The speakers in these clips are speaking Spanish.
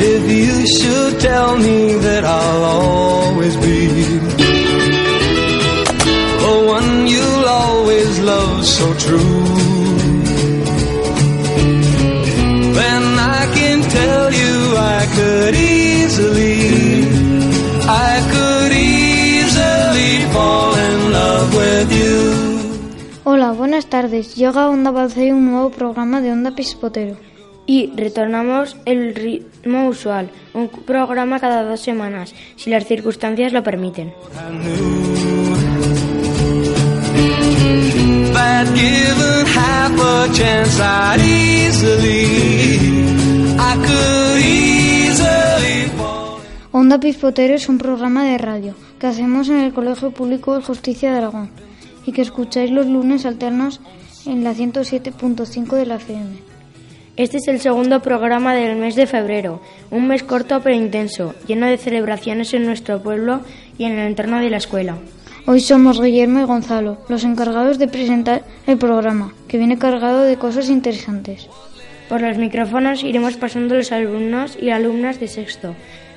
If you should tell me that I'll always be the one you'll always love so true, buenas tardes. Llega Onda Balcey un nuevo programa de Onda Pispotero. Y retornamos el ritmo usual, un programa cada dos semanas, si las circunstancias lo permiten. Onda Pispotero es un programa de radio que hacemos en el Colegio Público de Justicia de Aragón y que escucháis los lunes alternos en la 107.5 de la FM. Este es el segundo programa del mes de febrero, un mes corto pero intenso, lleno de celebraciones en nuestro pueblo y en el entorno de la escuela. Hoy somos Guillermo y Gonzalo, los encargados de presentar el programa, que viene cargado de cosas interesantes. Por los micrófonos iremos pasando los alumnos y alumnas de sexto,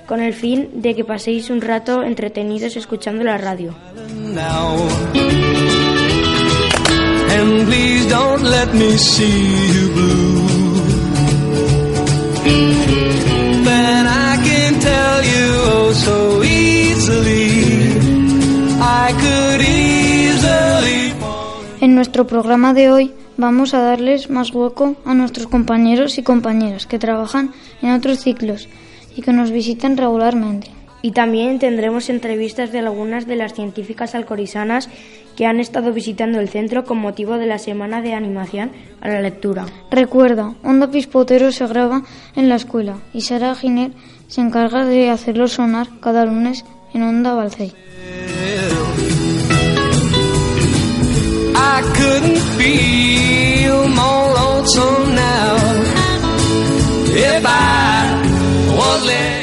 con el fin de que paséis un rato entretenidos escuchando la radio. And please don't let me see you blue. Then I can tell you oh so easily. I could easily. En nuestro programa de hoy vamos a darles más hueco a nuestros compañeros y compañeras que trabajan en otros ciclos y que nos visitan regularmente. Y también tendremos entrevistas de algunas de las científicas alcorizanas que han estado visitando el centro con motivo de la semana de animación a la lectura. Recuerda, Onda Pispotero se graba en la escuela y Sara Giner se encarga de hacerlo sonar cada lunes en Onda Balcey. I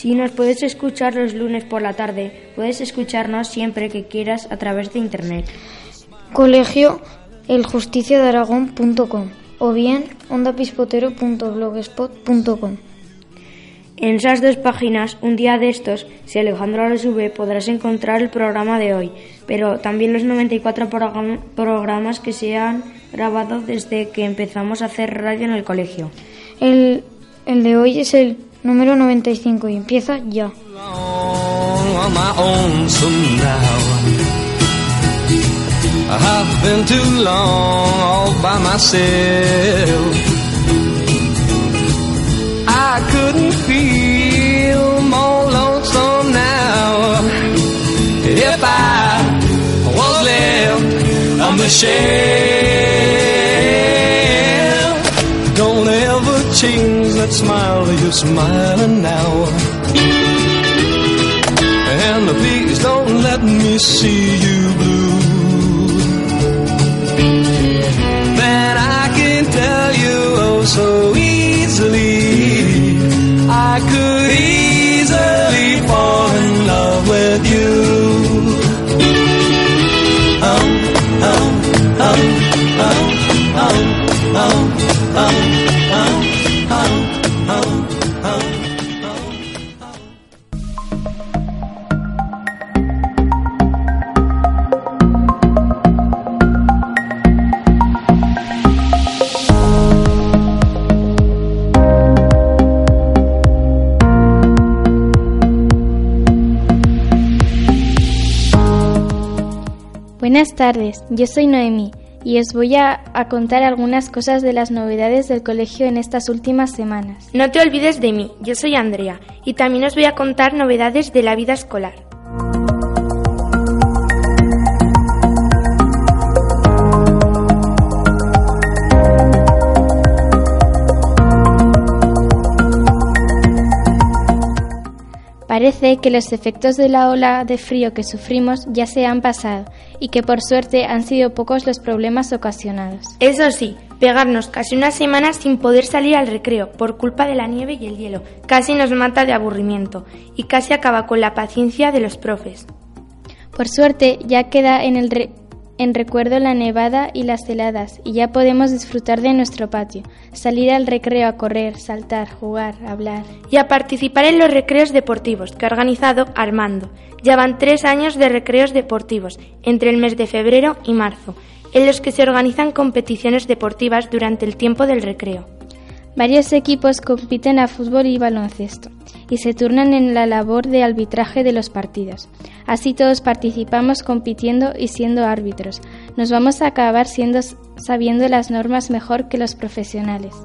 Si nos puedes escuchar los lunes por la tarde, puedes escucharnos siempre que quieras a través de internet. Colegio eljusticiadearagón.com o bien ondapispotero.blogspot.com. En esas dos páginas, un día de estos, si Alejandro lo sube, podrás encontrar el programa de hoy, pero también los 94 programa- programas que se han grabado desde que empezamos a hacer radio en el colegio. El, el de hoy es el número 95 y empieza ya. I've been too long all by myself. I couldn't feel more lonesome now if I was left on the shelf. Don't ever change that smile that you're smiling now. And please don't let me see you blue. Then I can tell you oh so easily. Tardes, yo soy Noemí y os voy a, a contar algunas cosas de las novedades del colegio en estas últimas semanas. No te olvides de mí, yo soy Andrea y también os voy a contar novedades de la vida escolar. Parece que los efectos de la ola de frío que sufrimos ya se han pasado y que por suerte han sido pocos los problemas ocasionados. Eso sí, pegarnos casi una semana sin poder salir al recreo por culpa de la nieve y el hielo casi nos mata de aburrimiento y casi acaba con la paciencia de los profes. Por suerte ya queda en el, re- en recuerdo la nevada y las heladas, y ya podemos disfrutar de nuestro patio, salir al recreo a correr, saltar, jugar, hablar. Y a participar en los recreos deportivos que ha organizado Armando. Ya van tres años de recreos deportivos, entre el mes de febrero y marzo, en los que se organizan competiciones deportivas durante el tiempo del recreo. Varios equipos compiten a fútbol y baloncesto y se turnan en la labor de arbitraje de los partidos. Así todos participamos compitiendo y siendo árbitros. Nos vamos a acabar siendo sabiendo las normas mejor que los profesionales.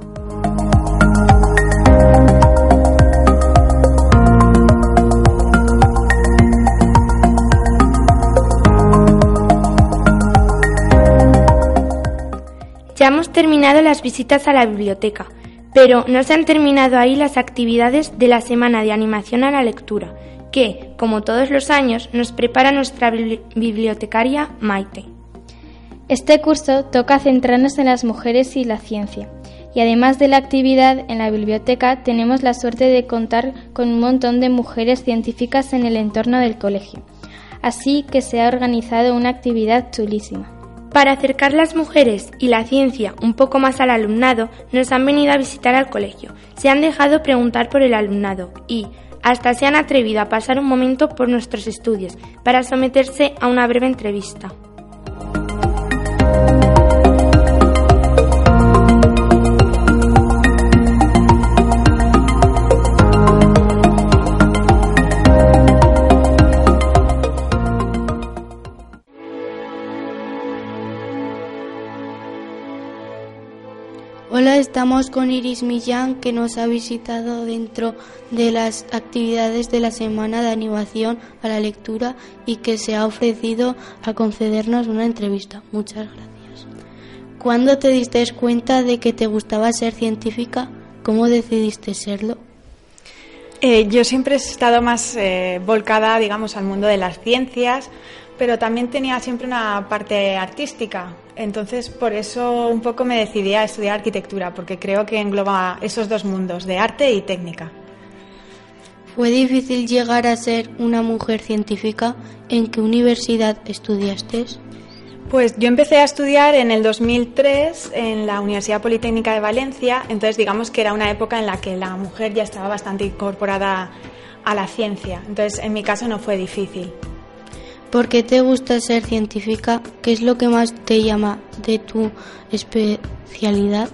Ya hemos terminado las visitas a la biblioteca. Pero no se han terminado ahí las actividades de la Semana de Animación a la Lectura, que, como todos los años, nos prepara nuestra bibliotecaria Maite. Este curso toca centrarnos en las mujeres y la ciencia. Y además de la actividad en la biblioteca, tenemos la suerte de contar con un montón de mujeres científicas en el entorno del colegio. Así que se ha organizado una actividad chulísima. Para acercar las mujeres y la ciencia un poco más al alumnado, nos han venido a visitar al colegio, se han dejado preguntar por el alumnado y hasta se han atrevido a pasar un momento por nuestros estudios para someterse a una breve entrevista. Estamos con Iris Millán que nos ha visitado dentro de las actividades de la Semana de Animación a la Lectura y que se ha ofrecido a concedernos una entrevista. Muchas gracias. ¿Cuándo te diste cuenta de que te gustaba ser científica? ¿Cómo decidiste serlo? Eh, yo siempre he estado más eh, volcada, digamos, al mundo de las ciencias, pero también tenía siempre una parte artística. Entonces, por eso un poco me decidí a estudiar arquitectura, porque creo que engloba esos dos mundos, de arte y técnica. ¿Fue difícil llegar a ser una mujer científica? ¿En qué universidad estudiaste? Pues yo empecé a estudiar en el 2003 en la Universidad Politécnica de Valencia, entonces digamos que era una época en la que la mujer ya estaba bastante incorporada a la ciencia, entonces en mi caso no fue difícil. ¿Por qué te gusta ser científica? ¿Qué es lo que más te llama de tu especialidad?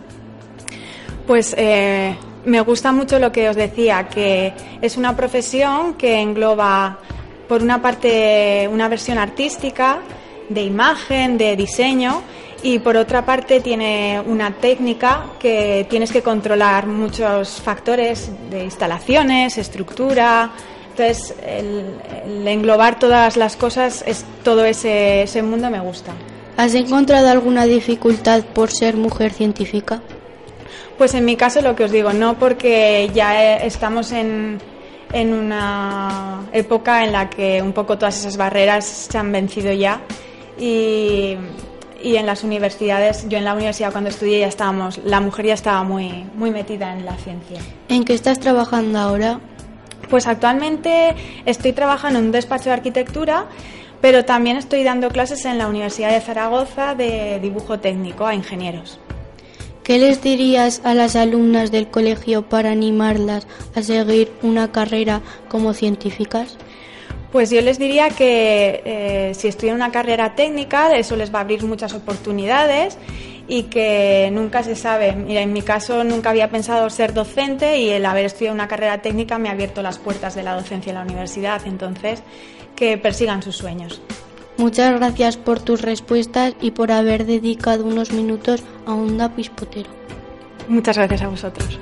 Pues eh, me gusta mucho lo que os decía, que es una profesión que engloba, por una parte, una versión artística, de imagen, de diseño, y por otra parte tiene una técnica que tienes que controlar muchos factores de instalaciones, estructura, entonces, el, englobar todas las cosas, es, todo ese, ese mundo me gusta. ¿Has encontrado alguna dificultad por ser mujer científica? Pues en mi caso lo que os digo, no porque ya estamos en, en una época en la que un poco todas esas barreras se han vencido ya y, y, en las universidades, yo en la universidad cuando estudié ya estábamos, la mujer ya estaba muy, muy metida en la ciencia. ¿En qué estás trabajando ahora? Pues actualmente estoy trabajando en un despacho de arquitectura, pero también estoy dando clases en la Universidad de Zaragoza de dibujo técnico a ingenieros. ¿Qué les dirías a las alumnas del colegio para animarlas a seguir una carrera como científicas? Pues yo les diría que eh, si estudian una carrera técnica, eso les va a abrir muchas oportunidades y que nunca se sabe. Mira, en mi caso nunca había pensado ser docente y el haber estudiado una carrera técnica me ha abierto las puertas de la docencia en la universidad, entonces que persigan sus sueños. Muchas gracias por tus respuestas y por haber dedicado unos minutos a un Pispotero. Muchas gracias a vosotros.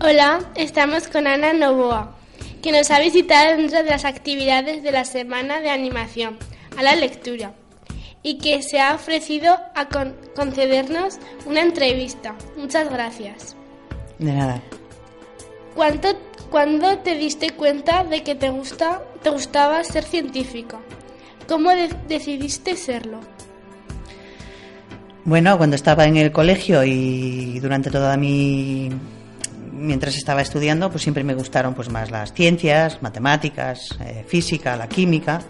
Hola, estamos con Ana Novoa, que nos ha visitado dentro de las actividades de la Semana de Animación a la Lectura y que se ha ofrecido a concedernos una entrevista. Muchas gracias. De nada. ¿Cuánto, ¿Cuándo te diste cuenta de que te, gusta, te gustaba ser científica? ¿Cómo decidiste serlo? Bueno, cuando estaba en el colegio y durante toda mi mientras estaba estudiando, pues siempre me gustaron pues más las ciencias, matemáticas, eh, física, la química.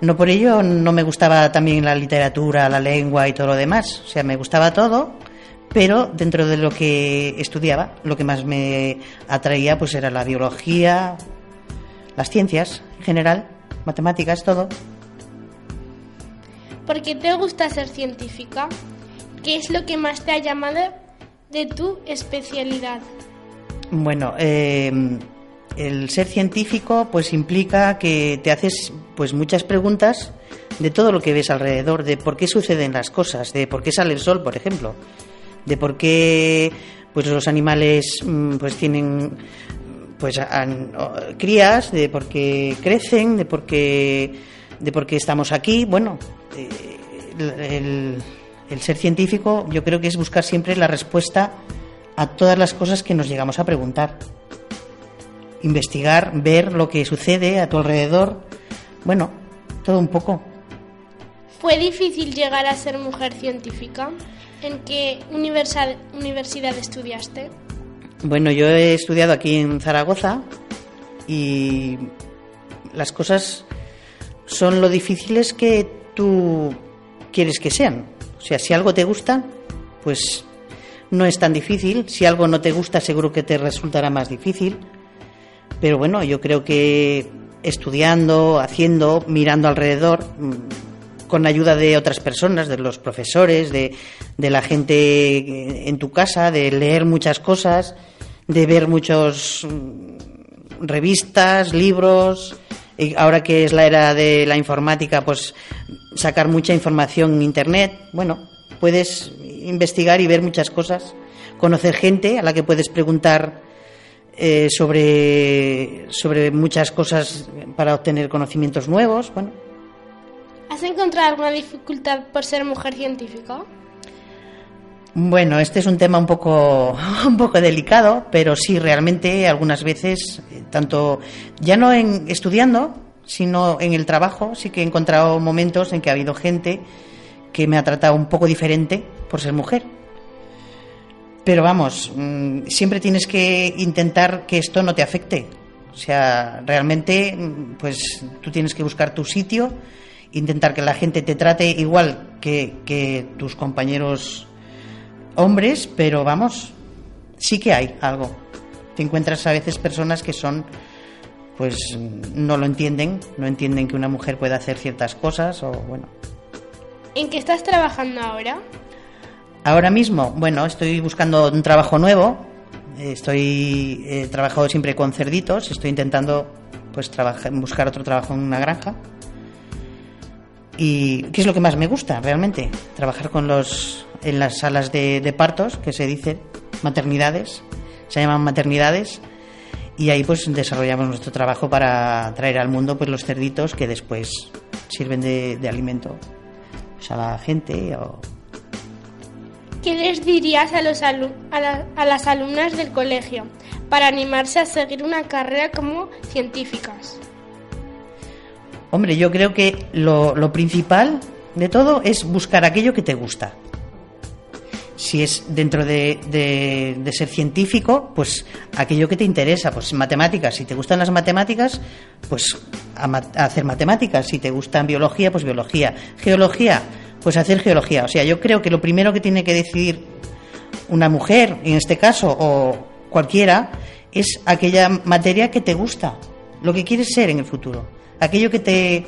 No por ello no me gustaba también la literatura, la lengua y todo lo demás. O sea, me gustaba todo, pero dentro de lo que estudiaba, lo que más me atraía pues era la biología, las ciencias en general, matemáticas, todo. ¿Por qué te gusta ser científica? ¿Qué es lo que más te ha llamado de tu especialidad? Bueno, eh, el ser científico pues implica que te haces pues muchas preguntas de todo lo que ves alrededor, de por qué suceden las cosas, de por qué sale el sol, por ejemplo, de por qué pues los animales mm, pues tienen pues crías, de por qué crecen, de por qué de por qué estamos aquí. Bueno, eh, el, el ser científico yo creo que es buscar siempre la respuesta a todas las cosas que nos llegamos a preguntar. Investigar, ver lo que sucede a tu alrededor. Bueno, todo un poco. ¿Fue difícil llegar a ser mujer científica? ¿En qué universidad estudiaste? Bueno, yo he estudiado aquí en Zaragoza y las cosas son lo difíciles que tú quieres que sean. O sea, si algo te gusta, pues no es tan difícil. Si algo no te gusta, seguro que te resultará más difícil. Pero bueno, yo creo que estudiando, haciendo, mirando alrededor, mm, con ayuda de otras personas, de los profesores, de, de la gente en tu casa, de leer muchas cosas, de ver muchos mm, revistas, libros, y ahora que es la era de la informática, pues sacar mucha información en Internet. Bueno, puedes investigar y ver muchas cosas, conocer gente a la que puedes preguntar eh, sobre, sobre muchas cosas para obtener conocimientos nuevos. Bueno. ¿Has encontrado alguna dificultad por ser mujer científica? Bueno, este es un tema un poco, un poco delicado, pero sí, realmente algunas veces, eh, tanto ya no en estudiando, sino en el trabajo, sí que he encontrado momentos en que ha habido gente que me ha tratado un poco diferente por ser mujer. Pero vamos, mm, siempre tienes que intentar que esto no te afecte. O sea, realmente, mm, pues tú tienes que buscar tu sitio, intentar que la gente te trate igual que, tus compañeros hombres, pero vamos, sí que hay algo. Te encuentras a veces personas que son, pues no lo entienden, no entienden que una mujer pueda hacer ciertas cosas o bueno. ¿En qué estás trabajando ahora? Ahora mismo, bueno, estoy buscando un trabajo nuevo. Estoy he trabajado siempre con cerditos. Estoy intentando, pues, buscar otro trabajo en una granja. ¿Y qué es lo que más me gusta realmente? Trabajar con los en las salas de, partos, que se dice maternidades, se llaman maternidades, y ahí pues desarrollamos nuestro trabajo para traer al mundo pues los cerditos que después sirven de, alimento pues, a la gente ¿Qué les dirías a, los a, las alumnas del colegio para animarse a seguir una carrera como científicas? Hombre, yo creo que lo, lo principal de todo es buscar aquello que te gusta si es dentro de, ser científico, pues aquello que te interesa, pues matemáticas, si te gustan las matemáticas, pues hacer matemáticas, si te gustan biología, pues biología, geología, pues hacer geología. O sea, yo creo que lo primero que tiene que decidir una mujer, en este caso, o cualquiera, es aquella materia que te gusta, lo que quieres ser en el futuro, aquello que te,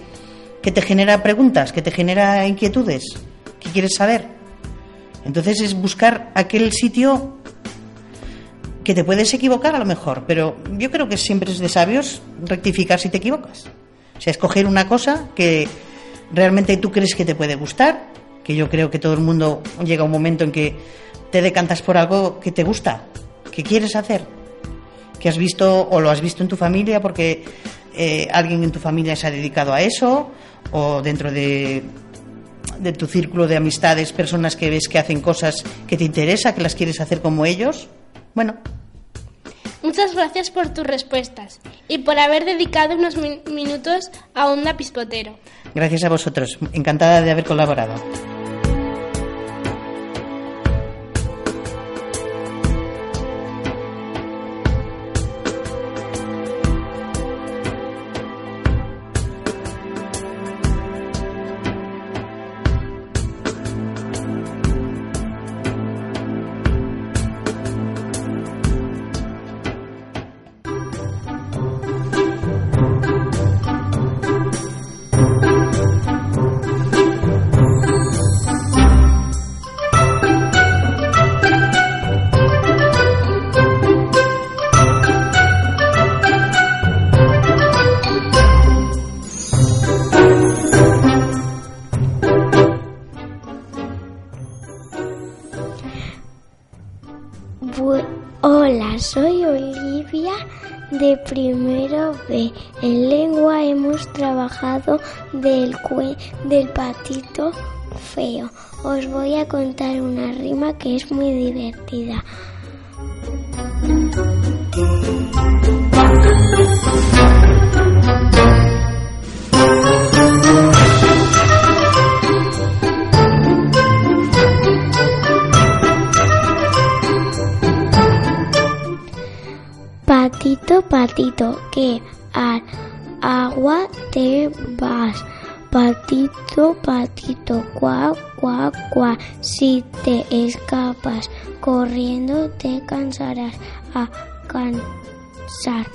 que te genera preguntas, que te genera inquietudes, que quieres saber. Entonces es buscar aquel sitio que te puedes equivocar a lo mejor, pero yo creo que siempre es de sabios rectificar si te equivocas. O sea, escoger una cosa que realmente tú crees que te puede gustar, que yo creo que todo el mundo llega a un momento en que te decantas por algo que te gusta, que quieres hacer, que has visto o lo has visto en tu familia porque eh, alguien en tu familia se ha dedicado a eso, o dentro de de tu círculo de amistades, personas que ves que hacen cosas que te interesa, que las quieres hacer como ellos? Bueno. Muchas gracias por tus respuestas y por haber dedicado unos minutos a Onda Pispotero. Gracias a vosotros. Encantada de haber colaborado. Primero B. En lengua hemos trabajado del, del patito feo. Os voy a contar una rima que es muy divertida. Patito, que al agua te vas. Patito, patito, cuá, cuá, cuá. Si te escapas corriendo te cansarás a cansar.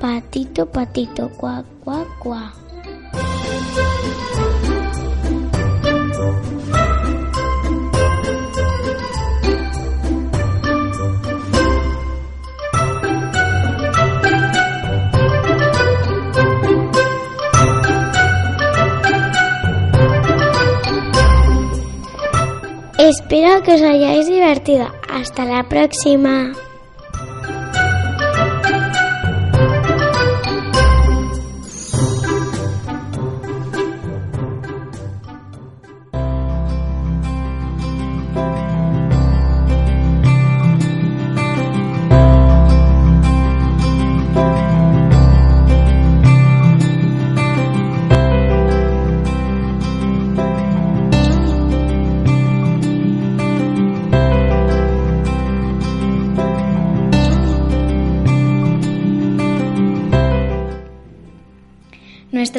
Patito, patito, cuá, cuá, cuá. Espero que os hayáis divertido. Hasta la próxima.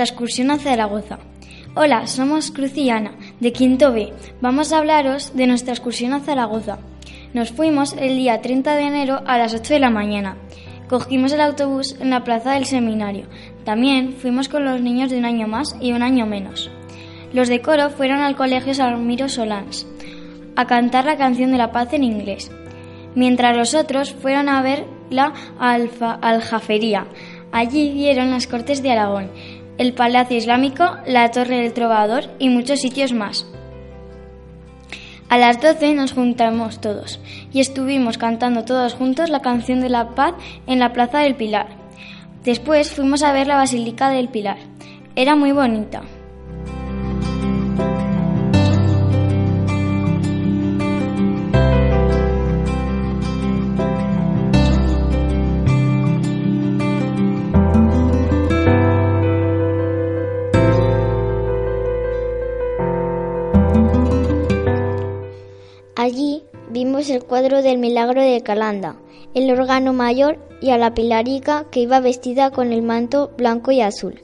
Excursión a Zaragoza. Hola, somos Cruz y Ana, de Quinto B. Vamos a hablaros de nuestra excursión a Zaragoza. Nos fuimos el día 30 de enero a las 8 de la mañana. Cogimos el autobús en la plaza del seminario. También fuimos con los niños de un año más y un año menos. Los de coro fueron al colegio Salmiro Solans a cantar la canción de la paz en inglés, mientras los otros fueron a ver la alfa, aljafería. Allí vieron las Cortes de Aragón, el Palacio Islámico, la Torre del Trovador y muchos sitios más. A las 12 nos juntamos todos y estuvimos cantando todos juntos la canción de la paz en la Plaza del Pilar. Después fuimos a ver la Basílica del Pilar. Era muy bonita. El cuadro del milagro de Calanda, el órgano mayor y a la pilarica que iba vestida con el manto blanco y azul.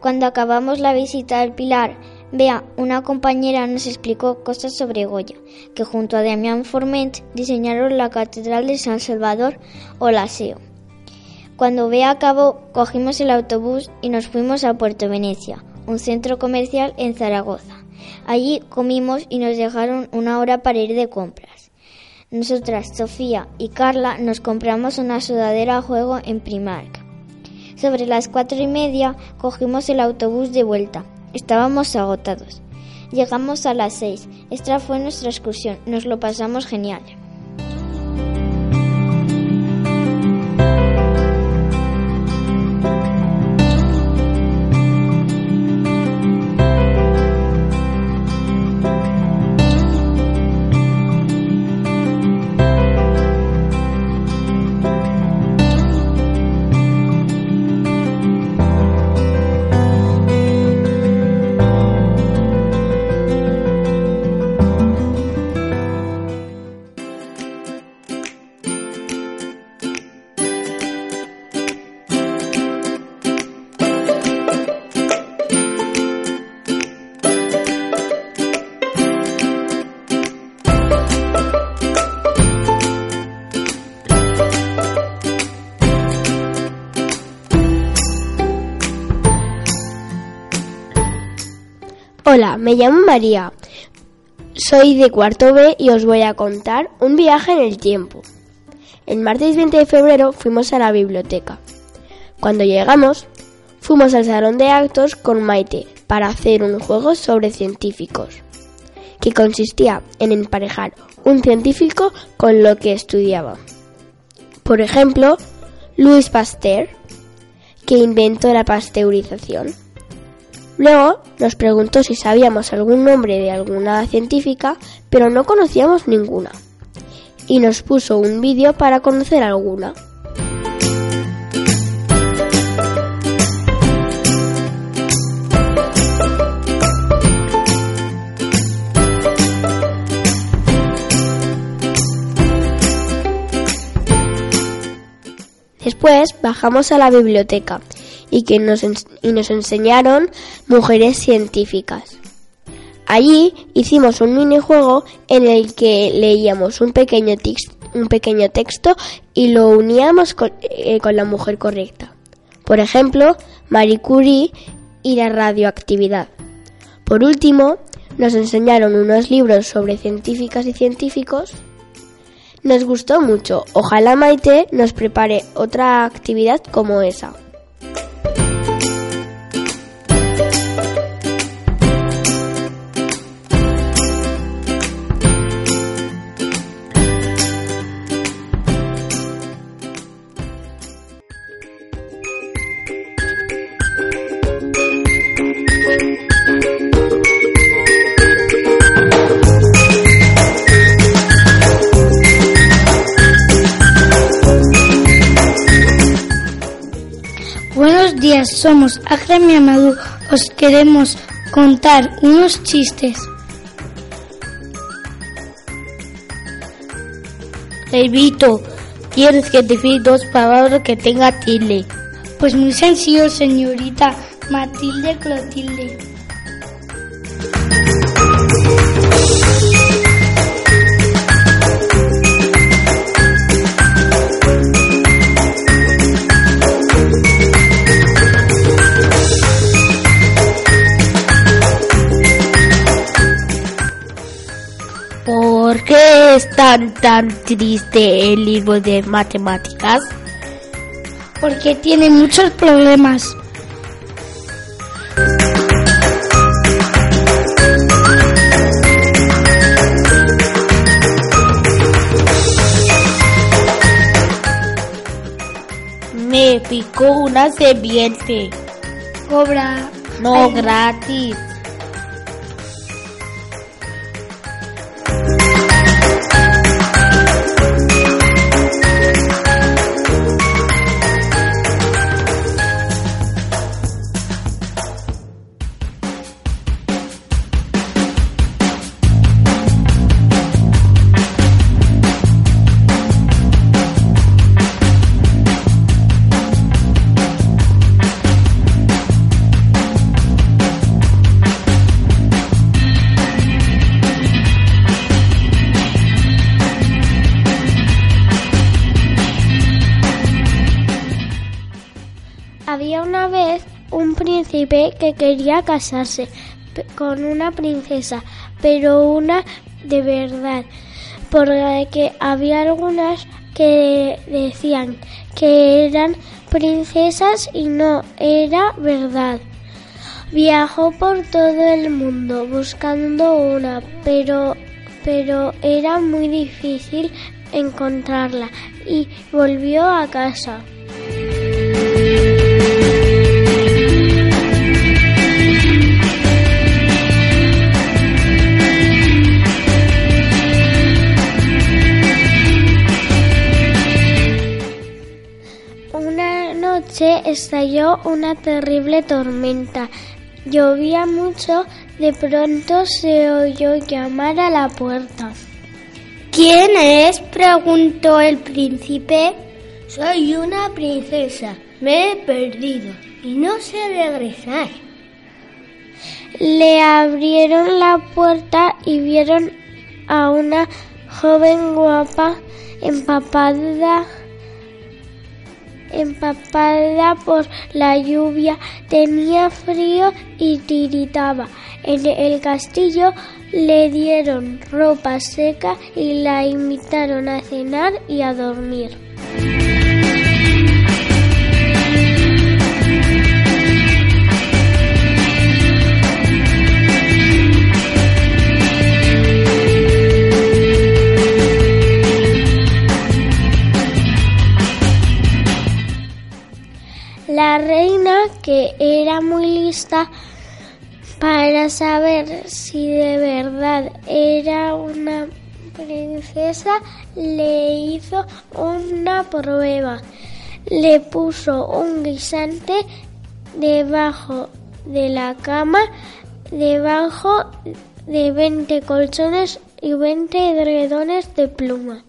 Cuando acabamos la visita al pilar, Bea, una compañera, nos explicó cosas sobre Goya, que junto a Damián Forment diseñaron la Catedral de San Salvador o la SEO. Cuando Bea acabó, cogimos el autobús y nos fuimos a Puerto Venecia, un centro comercial en Zaragoza. Allí comimos y nos dejaron una hora para ir de compras. Nosotras, Sofía y Carla, nos compramos una sudadera a juego en Primark. Sobre las cuatro y media cogimos el autobús de vuelta. Estábamos agotados. Llegamos a las seis. Esta fue nuestra excursión. Nos lo pasamos genial. Hola, me llamo María. Soy de cuarto B y os voy a contar un viaje en el tiempo. El martes 20 de febrero fuimos a la biblioteca. Cuando llegamos, fuimos al salón de actos con Maite para hacer un juego sobre científicos, que consistía en emparejar un científico con lo que estudiaba. Por ejemplo, Louis Pasteur, que inventó la pasteurización. Luego nos preguntó si sabíamos algún nombre de alguna científica, pero no conocíamos ninguna. Y nos puso un vídeo para conocer alguna. Después bajamos a la biblioteca y, que nos, y nos enseñaron mujeres científicas. Allí hicimos un minijuego en el que leíamos un pequeño, un pequeño texto y lo uníamos con, eh, con la mujer correcta. Por ejemplo, Marie Curie y la radioactividad. Por último, nos enseñaron unos libros sobre científicas y científicos nos gustó mucho. Ojalá Maite nos prepare otra actividad como esa. Somos Agremi Amadou. Os queremos contar unos chistes. Evito, tienes que decir dos palabras que tenga tilde. Pues muy sencillo, señorita Matilde Clotilde. Es tan tan triste el libro de matemáticas? Porque tiene muchos problemas. Me picó una serpiente. Cobra. No gratis. Que quería casarse con una princesa, pero una de verdad, porque había algunas que decían que eran princesas y no era verdad. Viajó por todo el mundo buscando una, pero pero era muy difícil encontrarla y volvió a casa. Estalló una terrible tormenta. Llovía mucho, de pronto se oyó llamar a la puerta. ¿Quién es? preguntó el príncipe. Soy una princesa. Me he perdido y no sé regresar. Le abrieron la puerta y vieron a una joven guapa empapada empapada por la lluvia, tenía frío y tiritaba. En el castillo le dieron ropa seca y la invitaron a cenar y a dormir. La reina, que era muy lista para saber si de verdad era una princesa, le hizo una prueba. Le puso un guisante debajo de la cama, debajo de 20 colchones y 20 edredones de pluma.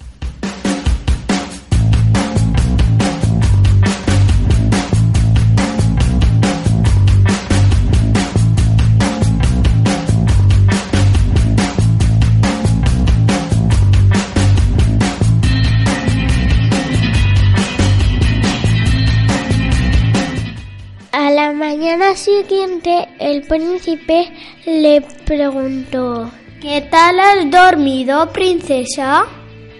La mañana siguiente el príncipe le preguntó ¿Qué tal has dormido, princesa?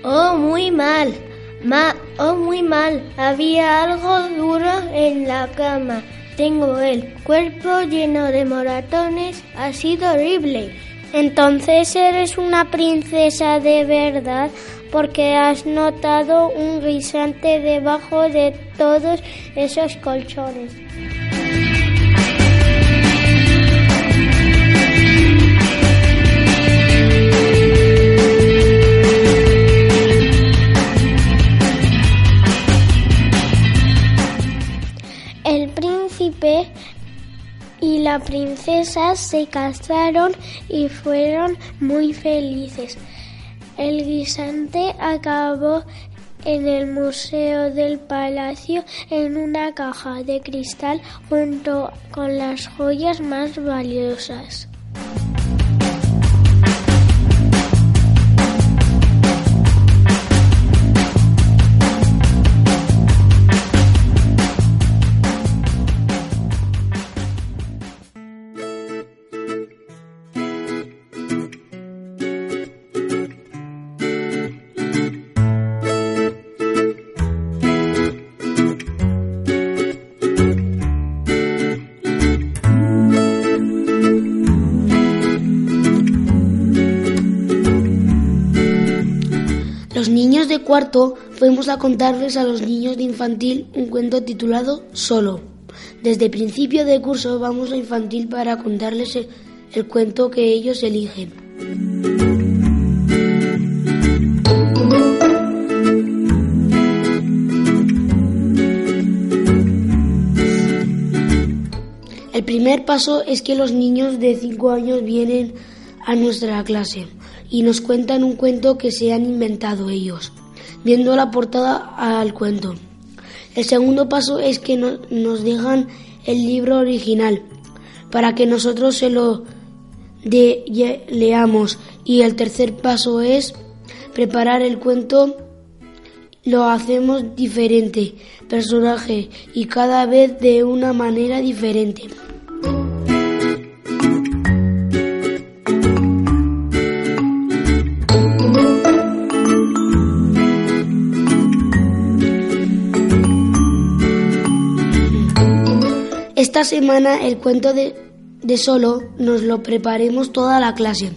Oh, muy mal. Ma oh, muy mal. Había algo duro en la cama. Tengo el cuerpo lleno de moratones. Ha sido horrible. Entonces eres una princesa de verdad porque has notado un guisante debajo de todos esos colchones. Y la princesa se casaron y fueron muy felices. El guisante acabó en el Museo del Palacio en una caja de cristal junto con las joyas más valiosas. Cuarto fuimos a contarles a los niños de infantil un cuento titulado Solo. Desde principio de curso vamos a infantil para contarles el, el cuento que ellos eligen. El primer paso es que los niños de 5 años vienen a nuestra clase y nos cuentan un cuento que se han inventado ellos, viendo la portada al cuento. El segundo paso es que no- nos dejan el libro original para que nosotros se lo de- leamos y el tercer paso es preparar el cuento. Lo hacemos diferente, personaje y cada vez de una manera diferente. Esta semana el cuento de, de solo nos lo preparemos toda la clase.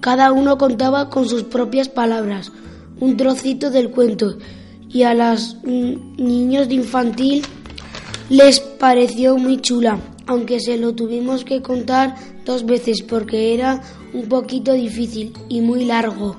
Cada uno contaba con sus propias palabras un trocito del cuento y a los niños de infantil les pareció muy chula, aunque se lo tuvimos que contar dos veces porque era un poquito difícil y muy largo.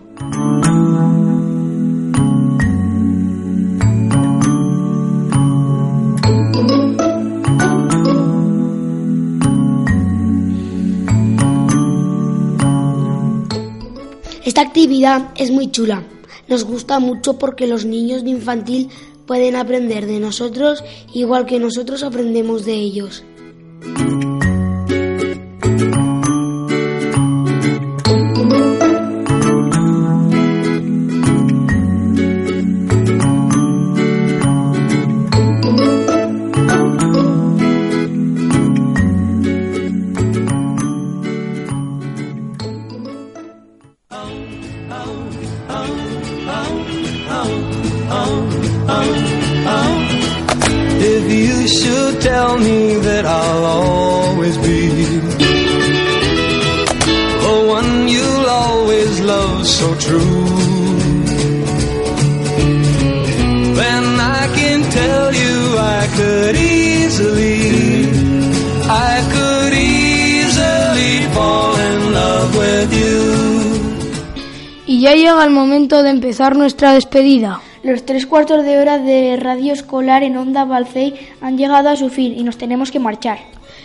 Esta actividad es muy chula. Nos gusta mucho porque los niños de infantil pueden aprender de nosotros igual que nosotros aprendemos de ellos. Empezar nuestra despedida. Los tres cuartos de hora de radio escolar en Onda Balcey han llegado a su fin y nos tenemos que marchar.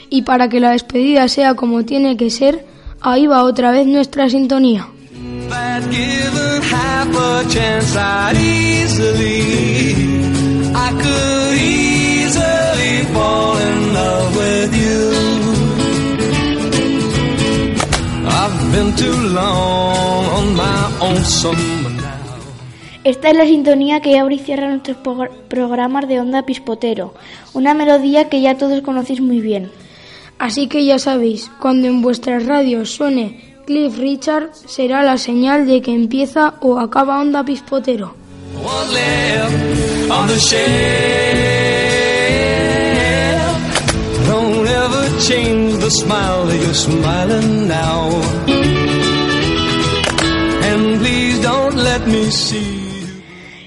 Y para que la despedida sea como tiene que ser, ahí va otra vez nuestra sintonía. That given half a chance, I'd easily, I could easily fall in love with you. I've been too long on my own now. Esta es la sintonía que abre y cierra nuestros progr- programas de Onda Pispotero, una melodía que ya todos conocéis muy bien. Así que ya sabéis, cuando en vuestras radios suene Cliff Richard, será la señal de que empieza o acaba Onda Pispotero. One left on the shelf. Don't ever change the smile that you're smiling now. And please don't let me see.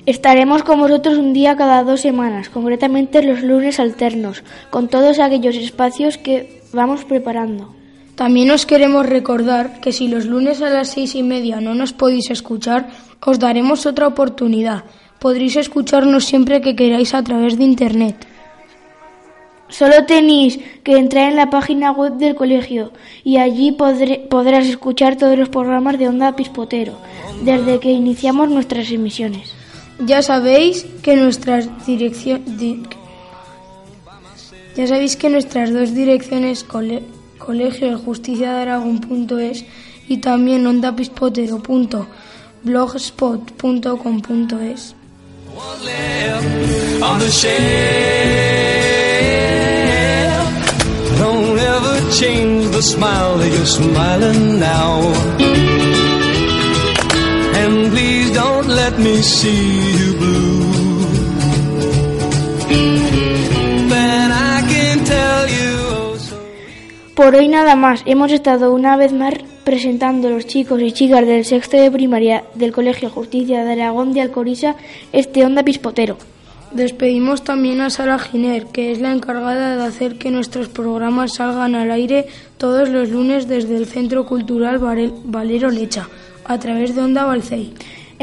Estaremos con vosotros un día cada dos semanas, concretamente los lunes alternos, con todos aquellos espacios que vamos preparando. También os queremos recordar que si los lunes a las seis y media no nos podéis escuchar, os daremos otra oportunidad. Podréis escucharnos siempre que queráis a través de Internet. Solo tenéis que entrar en la página web del colegio y allí podré- podrás escuchar todos los programas de Onda Pispotero, desde que iniciamos nuestras emisiones. Ya sabéis que nuestras direcciones ya sabéis que nuestras dos direcciones cole- colegio de justicia de Aragón.es y también ondapispotero.blogspot.com.es. Don't ever change the smile that you're smiling now. Don't let me see you blue. Then I can tell you. oh, so Por hoy nada más, hemos estado una vez más presentando a los chicos y chicas del sexto de primaria del Colegio Justicia de Aragón de Alcorisa este Onda Pispotero. Despedimos también a Sara Giner, que es la encargada de hacer que nuestros programas salgan al aire todos los lunes desde el Centro Cultural Valero Lecha, a través de Onda Balcey.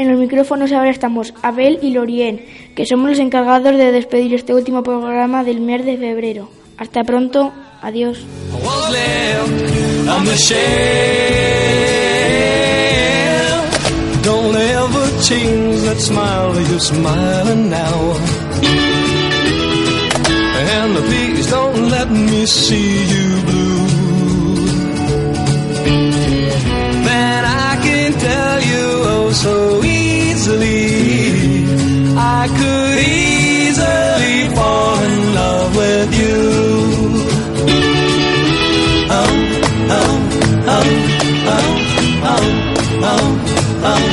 En los micrófonos ahora estamos Abel y Lorien, que somos los encargados de despedir este último programa del mes de febrero. Hasta pronto, adiós. And don't let me see you blue. tell you oh so easily. I could easily fall in love with you. Oh, oh, oh, oh, oh, oh, oh. oh.